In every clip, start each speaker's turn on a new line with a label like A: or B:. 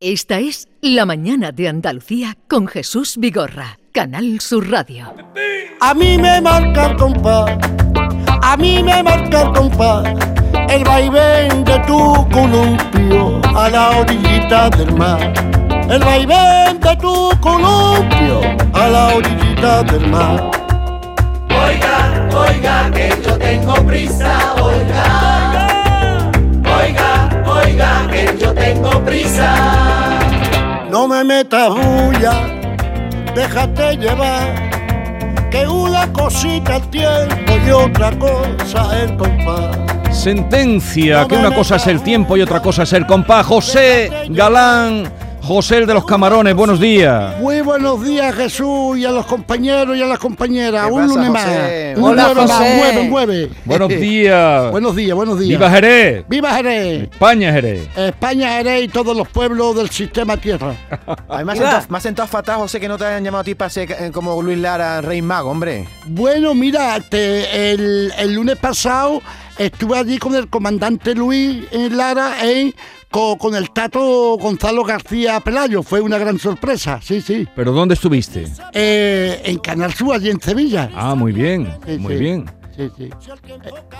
A: Esta es La Mañana de Andalucía con Jesús Vigorra, Canal Sur Radio.
B: A mí me marca el compás, a mí me marca el compás, el vaivén de tu columpio a la orillita del mar. El vaivén de tu columpio a la orillita del mar.
C: Oiga, oiga, que yo tengo prisa, oiga. Oiga, oiga, que yo tengo prisa.
B: No me metas bulla, déjate llevar, que una cosita el tiempo y otra cosa el compás.
D: Sentencia, que una cosa es el tiempo y otra cosa es el compás. José Galán, José el de los camarones, buenos días.
B: Muy buenos días Jesús y a los compañeros y a las compañeras.
E: ¿Qué
B: Un
E: pasa,
B: lunes más.
E: José?
B: Un
E: Hola,
B: lunes más.
E: José.
B: Mueve, mueve.
D: Buenos días.
B: Buenos días, buenos días.
D: Viva Jerez.
B: ¡Viva Jerez!
D: España Jerez.
B: España, Jerez y todos los pueblos del sistema Tierra.
E: A mí me ha sentado, me ha sentado fatal, José, que no te hayan llamado a ti para ser eh, como Luis Lara, Rey Mago, hombre.
B: Bueno, mira, te- el, el lunes pasado estuve allí con el comandante Luis en Lara en- co- con, el tato Gonzalo García Pelayo. Fue una gran sorpresa, sí, sí.
D: ¿Pero dónde estuviste?
B: Eh, en Canal Sur, allí en Sevilla.
D: Ah, muy bien,
B: Sí,
D: muy
B: sí.
D: bien.
B: Sí, sí.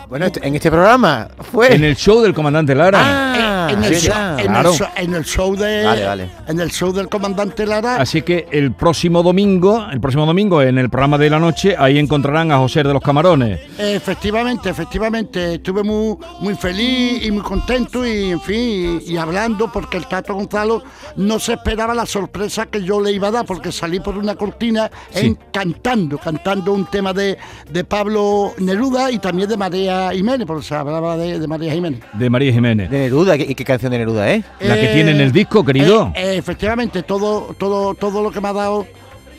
E: Bueno, este- en este programa fue.
D: En el show del comandante Lara.
E: Ah,
B: en, el
E: sí,
B: show, en,
D: claro.
B: el show, en el show de
E: Vale, vale.
B: en el show del comandante Lara
D: Así que el próximo domingo, el próximo domingo en el programa de la noche, ahí encontrarán a José de los Camarones.
B: Efectivamente, efectivamente, estuve muy, muy feliz y muy contento y en fin, y, y hablando porque el Tato Gonzalo no se esperaba la sorpresa que yo le iba a dar porque salí por una cortina
D: Sí.
B: en- cantando, cantando un tema de, de Pablo Neruda y también de María Jiménez, porque se hablaba de, de María Jiménez.
D: De María Jiménez.
E: De Neruda, ¿y qué, canción de Neruda, eh?
D: La que tiene en el disco, querido.
B: eh, eh, efectivamente, todo, todo, todo lo que me ha dado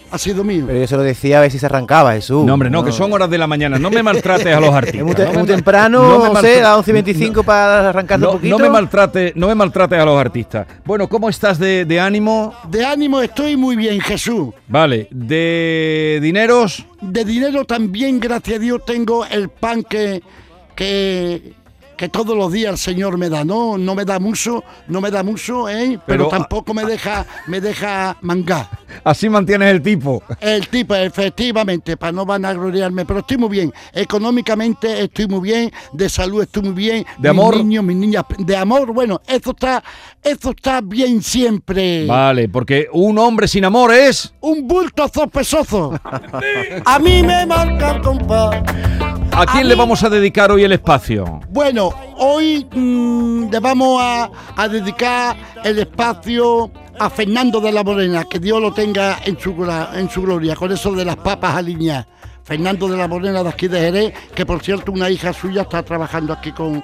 B: ha sido mío.
E: Pero yo se lo decía a ver si se arrancaba, Jesús.
D: No, hombre, no, que son horas de la mañana. No me maltrates a los
E: Es
D: artistas.
E: muy, te-
D: no me
E: muy
D: mal-
E: temprano,
D: no maltra-
E: a 11 y 25 para arrancar
D: No,
E: un poquito.
D: no me maltrate, no me maltrates a los artistas. Bueno, ¿cómo estás de, de ánimo?
B: De ánimo estoy muy bien, Jesús.
D: Vale, de dineros.
B: De dinero también, gracias a Dios, tengo el pan que, que, que todos los días el Señor me da. No, no me da mucho, no me da mucho, ¿eh? pero,
D: Pero-
B: tampoco me deja, me deja mangar.
D: Así mantienes el tipo.
B: El tipo, efectivamente, para no vanagloriarme, pero estoy muy bien. Económicamente estoy muy bien, de salud estoy muy bien.
D: ¿De
B: mis
D: amor?
B: niños, mis niñas, de amor, bueno, eso está, eso está bien siempre.
D: Vale, porque un hombre sin amor es.
B: Un bulto sospechoso. A mí me marca el compás.
D: ¿A quién
B: A
D: le
B: mí-
D: vamos a dedicar hoy el espacio?
B: Bueno, hoy mm, le vamos a, a dedicar el espacio a Fernando de la Morena, que Dios lo tenga en su, en su gloria, con eso de las papas alineadas. Fernando de la Morena de aquí de Jerez, que por cierto una hija suya está trabajando aquí con,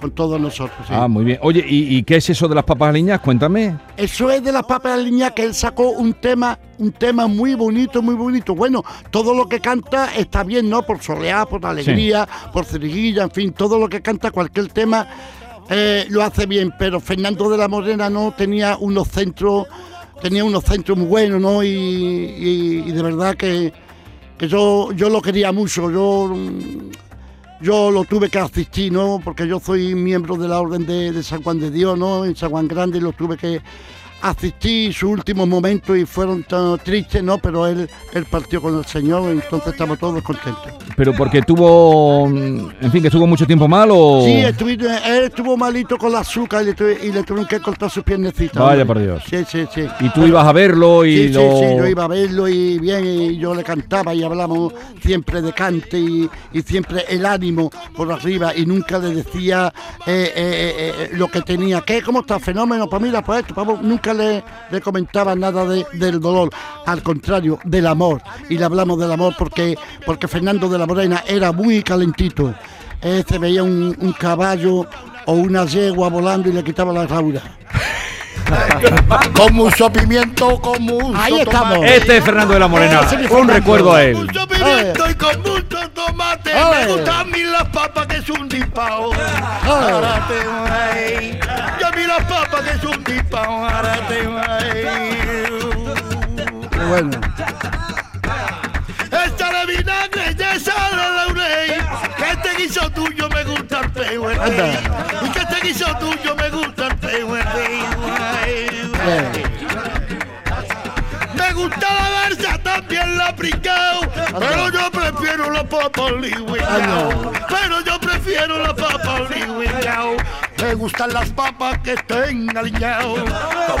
B: con todos nosotros. sí.
D: Ah, muy bien. Oye, ¿y, y qué es eso de las papas aliñas? Cuéntame.
B: Eso es de las papas alineadas que él sacó un tema, un tema muy bonito, muy bonito. Bueno, todo lo que canta está bien, ¿no? Por soleá, por alegría, por ciriguilla, en fin, todo lo que canta, cualquier tema eh, lo hace bien. Pero Fernando de la Morena no tenía unos centros, tenía unos centros muy buenos, ¿no? Y, y- y de verdad que, que yo, yo lo quería mucho. Yo yo lo tuve que asistir, ¿no? Porque yo soy miembro de la Orden de, San Juan de Dios, ¿no? En San Juan Grande lo tuve que asistir sus últimos momentos y fueron tan tristes, ¿no? Pero él, él partió con el Señor, entonces estamos todos contentos.
D: ¿Pero porque tuvo. mm, En fin, que estuvo mucho tiempo mal o.?
B: Sí, él estuvo malito con la azúcar y le, tuve- y le tuvieron que cortar sus piernecitas.
D: Vaya por Dios.
B: Sí, sí, sí.
D: Y tú ibas a verlo y
B: Sí,
D: lo.
B: sí, sí, yo iba a verlo y bien, y yo le cantaba y hablamos siempre de cante y, y siempre el ánimo por arriba y nunca le decía eh, eh, eh, lo que tenía. ¿Qué? ¿Cómo está? Fenómeno, pues mira, pues esto, pues, nunca le, comentaba nada de- del dolor, al contrario, del amor. Y le hablamos del amor porque, porque Fernando de la Morena era muy calentito. Eh, se veía un, caballo o una yegua volando y le quitaba la raura. con mucho pimiento, con mucho
F: Ahí estamos.
B: tomate.
D: Este es Fernando de la Morena.
B: Mi
D: Un
B: Fernando.
D: recuerdo a él.
F: Mucho pimiento y con mucho tomate. Me gustan a mí las papas que es un dispao.
B: Ay.
F: Arate, ay. Y a mí las papas que es un dispao. Arate, ay.
B: Qué bueno.
F: Esta de vinagre y esa de laurel. Que este guiso tuyo me gusta el peo. Y que este guiso tuyo me gusta garza, también la pringao, pero yo prefiero la papa liwingao. Pero yo prefiero la papa liwingao. Me gustan las papas que estén aliñados.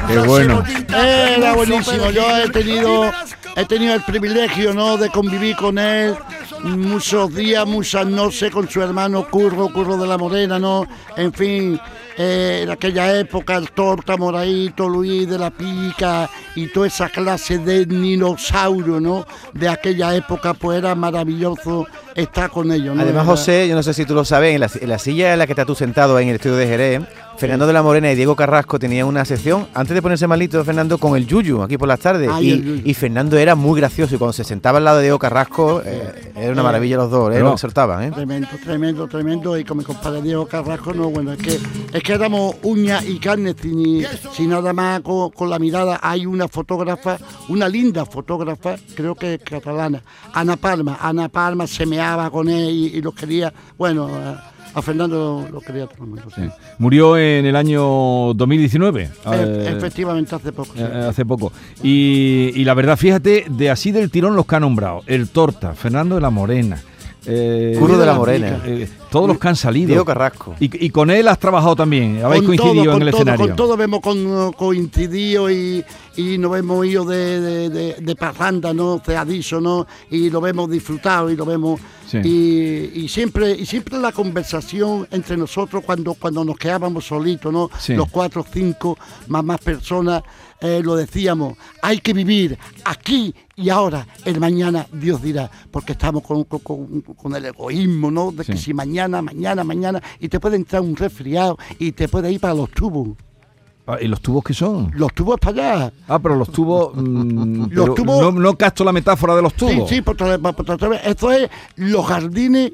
D: Qué bueno.
B: Era buenísimo. Yo he tenido, he tenido el privilegio, ¿no? De convivir con él muchos días, muchas noches con su hermano Curro, Curro de la Morena, ¿no? En fin, eh, en aquella época el Torta, Moraito, Luis de la Pica y toda esa clase de dinosaurio, ¿no? De aquella época, pues era maravilloso estar con ellos, ¿no?
E: Además, José, yo no sé si tú lo sabes, en la, en la silla en la que estás tú sentado en el estudio de Jerez, Fernando de la Morena y Diego Carrasco tenían una sección, antes de ponerse malito, Fernando, con el Yuyu, aquí por las tardes.
B: Ay,
E: y, Fernando era muy gracioso y cuando se sentaba al lado de Diego Carrasco, eh, era una maravilla los dos, eh, lo que soltaban, ¿eh?
B: Tremendo, tremendo, tremendo. Y con mi compadre Diego Carrasco, no, bueno, es que, es que éramos uñas y carne, sin, sin nada más con, con la mirada. Hay una fotógrafa, una linda fotógrafa, creo que es catalana, Ana Palma. Ana Palma se meaba con él y, y lo quería, bueno, a, Fernando lo, quería todo el mundo. sí.
D: Sí. Murió en el año 2019.
B: E-
D: eh,
B: efectivamente, hace poco. sí.
D: eh, hace poco. Y, y la verdad, fíjate, de así del tirón los que han nombrado. El Torta, Fernando de la Morena. eh,
E: Curro de la Morena.
D: eh, todos los que han salido.
E: Diego Carrasco.
D: Y, y con él has trabajado también. Habéis
B: Con
D: coincidido
B: todo,
D: en
B: con
D: el
B: todo,
D: escenario.
B: Con todo hemos con- coincidido y, y nos hemos ido de, de, de, de parranda, ¿no? ¿no? Y lo hemos disfrutado y lo vemos.
D: Sí.
B: Y, y siempre y siempre la conversación entre nosotros cuando, cuando nos quedábamos solitos, ¿no?
D: Sí.
B: Los cuatro, cinco, más, más personas, eh, lo decíamos, hay que vivir aquí y ahora, el mañana Dios dirá, porque estamos con, con- con- el egoísmo, ¿no? De que si mañana, mañana, mañana, y te puede entrar un resfriado y te puede ir para los tubos.
D: Ah, ¿Y los tubos qué son?
B: Los tubos para allá.
D: Ah, pero los tubos. mm,
B: Los
D: pero
B: tubos-
D: No, no capto la metáfora de los
B: Sí,
D: tubos.
B: sí, por vez, por otra vez. Esto es los jardines.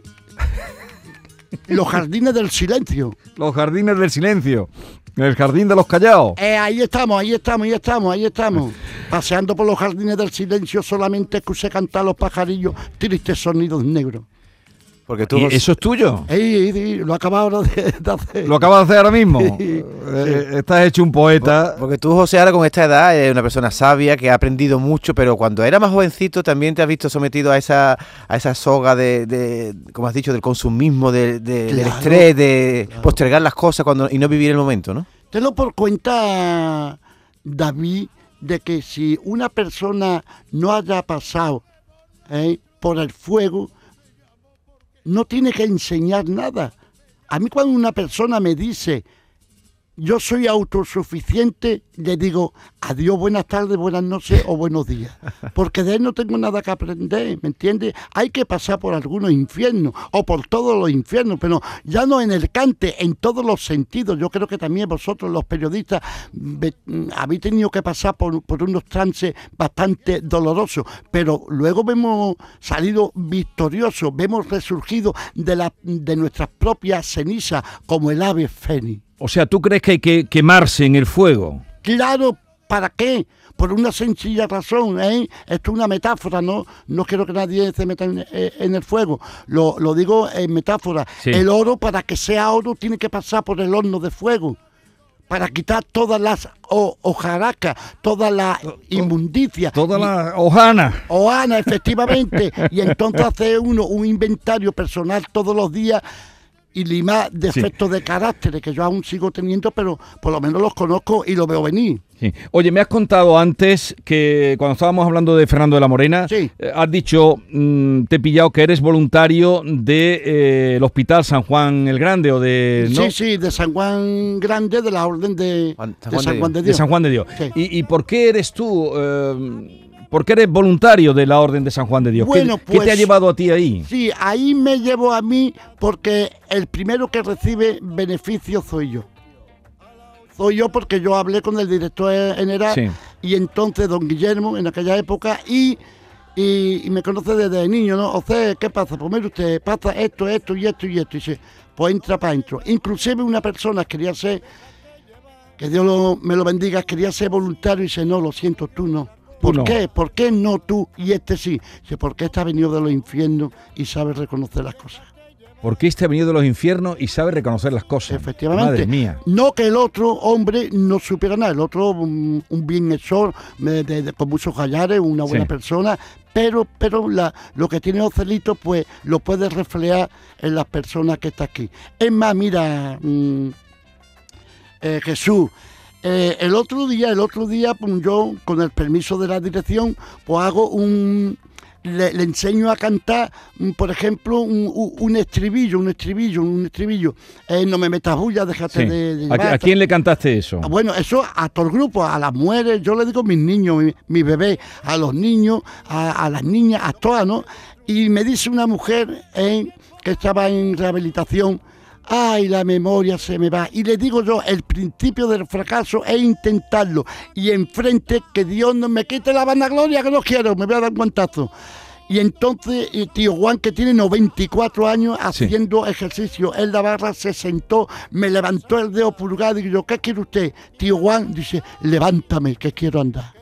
B: los jardines del silencio.
D: Los jardines del silencio. El jardín de los callados.
B: Eh, ahí estamos, ahí estamos, ahí estamos, ahí estamos. Paseando por los jardines del silencio, solamente escuché cantar los pajarillos, tristes sonidos negros.
E: Porque tú,
D: ¿Y eso es tuyo?
B: Ey, ey, lo acabo ahora de, de hacer.
D: ¿Lo acabas de hacer ahora mismo?
B: Sí,
D: Eh, estás hecho un poeta.
E: Porque tú, José, ahora con esta edad eres una persona sabia que ha aprendido mucho, pero cuando era más jovencito también te has visto sometido a esa, a esa soga de, de, como has dicho, del consumismo, de- de- del estrés, de postergar las cosas cuando, y no vivir el momento, ¿no?
B: Tenlo por cuenta, David, de que si una persona no haya pasado ¿eh? por el fuego, no tiene que enseñar nada. A mí cuando una persona me dice, yo soy autosuficiente, le digo, adiós, buenas tardes, buenas noches o buenos días. Porque de él no tengo nada que aprender, ¿me entiendes? Hay que pasar por algunos infiernos o por todos los infiernos, pero ya no en el cante, en todos los sentidos. Yo creo que también vosotros, los periodistas, mm, habéis tenido que pasar por, por unos trances bastante dolorosos, pero luego hemos salido victoriosos, vemos resurgido de, la, de nuestras propias cenizas como el ave fénix.
D: O sea, ¿tú crees que hay que quemarse en el fuego?
B: Claro, ¿para qué? Por una sencilla razón, ¿eh? Esto es una metáfora, ¿no? No quiero que nadie se meta en, eh, en el fuego. Lo, lo digo en metáfora.
D: Sí.
B: El oro, para que sea oro, tiene que pasar por el horno de fuego. Para quitar todas las ho- hojaracas, toda la inmundicia.
D: Toda la hojana.
B: Oana, efectivamente. y entonces hace uno un inventario personal todos los días y limar defectos de carácter que yo aún sigo teniendo, pero por lo menos los conozco y los veo venir.
D: Sí. Oye, me has contado antes que cuando estábamos hablando de Fernando de la Morena,
B: Sí.
D: eh, has dicho, mm, te he pillado que eres voluntario del de, eh, el Hospital San Juan el Grande o de, ¿no?
B: Sí, sí, de San Juan Grande, de la Orden de,
E: Juan- San
B: de
E: Juan
B: San
E: de
B: Juan de
D: de
B: Dios.
D: San Juan de Dios.
B: Sí.
D: ¿Y, y por qué eres tú? eh, ¿Por qué eres voluntario de la Orden de San Juan de Dios? ¿Qué-
B: Bueno,
D: ¿Qué, te ha
B: pues-
D: llevado a ti ahí?
B: Sí, ahí me llevo a mí porque el primero que recibe beneficio soy yo. Soy yo porque yo hablé con el director general
D: Sí.
B: y entonces don Guillermo en aquella época y, y, y me conoce desde niño, ¿no? O sea, ¿qué pasa? Pues mire usted, pasa esto, esto y esto y esto. Y dice, pues entra para adentro. Inclusive una persona quería ser, que Dios lo- me lo bendiga, quería ser voluntario y dice, no, lo siento, tú no. ¿Por qué? ¿Por qué no tú y este sí? Dice, porque este ha venido de los infiernos y sabe reconocer las cosas.
D: Porque este ha venido de los infiernos y sabe reconocer las cosas.
B: Efectivamente.
D: Madre mía.
B: No que el otro hombre no supiera nada, el otro un, un bienhechor de- de- de- con muchos gallares, una buena
D: Sí.
B: persona, pero, pero la, lo que tiene Ocelito, pues lo puede reflejar en las personas que está aquí. Es más, mira, mm, eh, Jesús. Eh, el otro día, el otro día, pues, yo, con el permiso de la dirección, pues hago un. Le, le enseño a cantar, mm, por ejemplo, un, un- estribillo, un estribillo, un estribillo. Eh, no me metas bulla, déjate
D: Sí.
B: de, de
D: ¿A,
B: llevar,
D: a quién le cantaste eso?
B: Ah, Bueno, eso a todo el grupo, a las mujeres, yo le digo mis niños, mi, mi bebé, a los niños, a, a las niñas, a todas, ¿no? Y me dice una mujer eh, que estaba en rehabilitación, ay, la memoria se me va. Y le digo yo, el principio del fracaso es intentarlo. Y enfrente, que Dios no me quite la vanagloria, que no quiero, me voy a dar un guantazo. Y entonces, tío Juan, que tiene 94 años, haciendo ejercicio en la barra, se sentó, me levantó el dedo pulgar y digo, ¿qué quiere usted? Tío Juan dice, levántame, que quiero andar.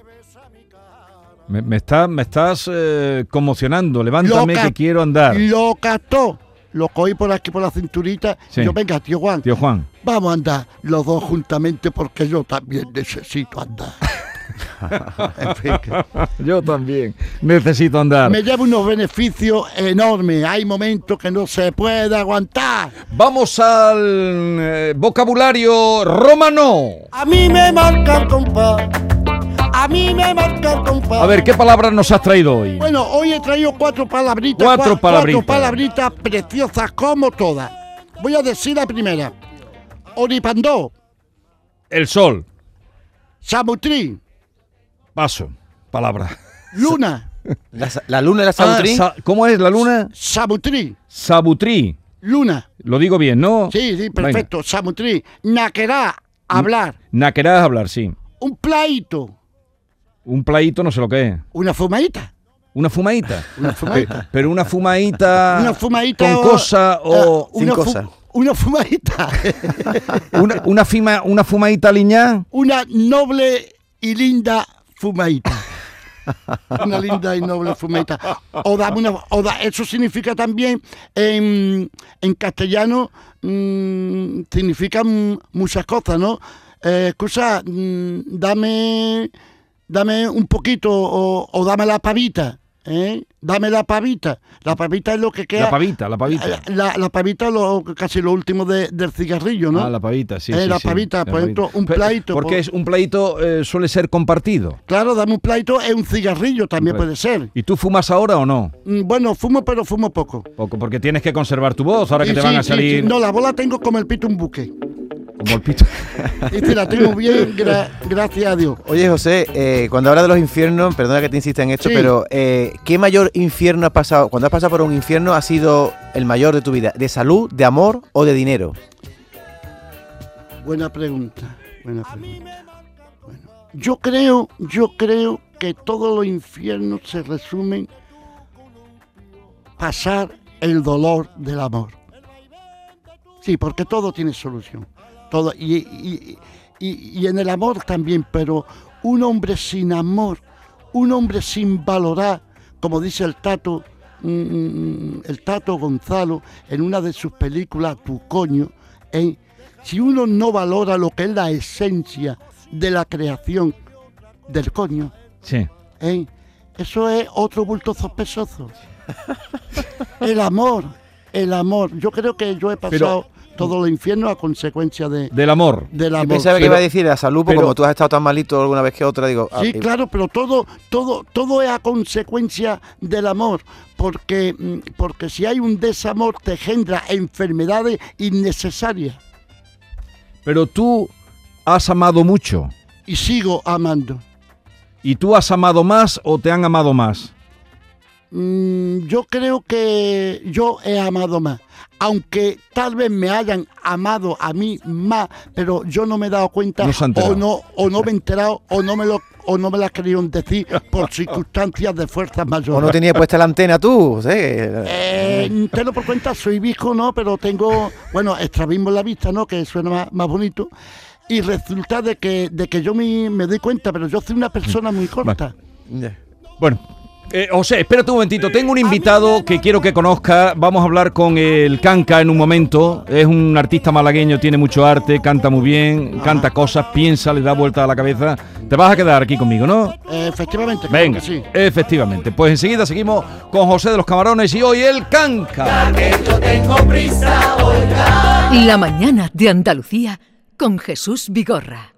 D: Me, me está- me estás eh, conmocionando. Levántame que quiero andar.
B: Lo cató, lo cogí por aquí por la cinturita.
D: Sí.
B: Y yo, venga, tío Juan,
D: Tío Juan.
B: vamos a andar los dos juntamente porque yo también necesito andar. En fin, que-
D: Yo también necesito andar.
B: me lleva unos beneficios enormes. Hay momentos que no se puede aguantar.
D: Vamos al eh, vocabulario romano.
B: A mí me marca el compás. A mí me marca el compás.
D: A ver, ¿qué palabras nos has traído hoy?
B: Bueno, hoy he traído cuatro palabritas.
D: Cuatro
B: cua-
D: palabritas.
B: Cuatro palabritas preciosas como todas. Voy a decir la primera. Oripandó,
D: El sol.
B: Samutri,
D: Paso. Palabra.
B: Luna,
E: La, luna la
D: Ah,
E: Sabutri.
D: sa- ¿Cómo es la luna?
B: Samutri,
D: Sabutri.
B: Luna.
D: Lo digo bien, ¿no?
B: Sí, sí, perfecto. Samutri. Naquerá, hablar.
D: Venga. Naquerás hablar, sí.
B: Un plaito,
D: Un plaito no sé lo que es.
B: una fumadita.
D: Una fumadita.
B: Una fumadita.
D: Pero una fumadita.
B: Una fumadita.
D: Con
B: o-
D: cosa o.
B: Ah, una,
E: sin
B: fu-
E: cosa.
B: una fumadita.
D: Una, una, fima, una fumadita liñá.
B: una noble y linda fumadita. Una linda y noble fumadita. O dame una, o da- eso significa también en, en castellano, mm, significa mm, muchas cosas, ¿no? Eh, escucha, mm, dame, dame un poquito o, o dame la pavita. ¿eh? Dame la pavita. La pavita es lo que queda.
D: La pavita, la pavita.
B: La, la pavita lo, casi lo último de- del cigarrillo, ¿no?
D: Ah, la pavita, sí.
B: Eh,
D: sí,
B: la
D: sí,
B: pavita, por ejemplo, un plaito,
D: Porque
B: por-
D: es un plaito eh, suele ser compartido.
B: Claro, dame un plaito, es un cigarrillo, también puede ser.
D: ¿Y tú fumas ahora o no?
B: Mm, Bueno, fumo, pero fumo poco.
D: Poco, porque tienes que conservar tu voz ahora que te van a salir.
B: No, la bola tengo como el pito un buque.
D: Como el pito.
B: Este la tengo bien, gra- gracias a Dios.
E: Oye, José, eh, cuando hablas de los infiernos, perdona que te insista en esto,
B: Sí.
E: pero eh, ¿qué mayor infierno has pasado? Cuando has pasado por un infierno, ha sido el mayor de tu vida? ¿De salud, de amor o de dinero?
B: Buena pregunta, buena pregunta. Bueno, yo creo, yo creo que todos los infiernos se resumen pasar el dolor del amor. Sí, porque todo tiene solución. Todo, y, y- y- y en el amor también, pero un hombre sin amor, un hombre sin valorar, como dice el Tato, mm, mm, el Tato Gonzalo en una de sus películas, Tu coño, ¿eh? si uno no valora lo que es la esencia de la creación del coño,
D: Sí.
B: ¿eh? eso es otro bulto sospechoso. el amor, el amor. Yo creo que yo he pasado todo los infiernos a consecuencia de,
D: Del amor.
B: del
E: Yo
B: amor.
E: pensaba que iba a decir la salud, porque
D: pero-
E: como tú has estado tan malito alguna vez que otra, digo... ah,
B: Sí, claro, pero todo, todo, todo es a consecuencia del amor, porque, mm, porque si hay un desamor te genera enfermedades innecesarias
D: Pero tú has amado mucho.
B: y sigo amando.
D: ¿Y tú has amado más o te han amado más?
B: Mm, yo creo que yo he amado más, aunque tal vez me hayan amado a mí más, pero yo no me he dado cuenta
D: No
B: o no o no me he enterado o no me lo o no me la querían decir por circunstancias de fuerzas mayores.
E: ¿O no tenía puesta la antena tú? José?
B: Eh, te lo por cuenta, soy viejo, ¿no? Pero tengo, bueno, estrabismo en la vista, ¿no? Que suena más, más bonito. Y resulta de que, de que yo me, me doy cuenta, pero yo soy una persona muy corta.
E: Ya.
D: Bueno, Eh, José, espérate un momentito. Tengo un invitado que quiero que conozca. Vamos a hablar con el Canca en un momento. Es un artista malagueño, tiene mucho arte, canta muy bien, canta cosas, piensa, le da vuelta a la cabeza. Te vas a quedar aquí conmigo, ¿no?
B: Efectivamente, claro
D: Venga,
B: que sí.
D: efectivamente. Pues enseguida seguimos con José de los Camarones y hoy el Canca.
A: La mañana de Andalucía con Jesús Vigorra.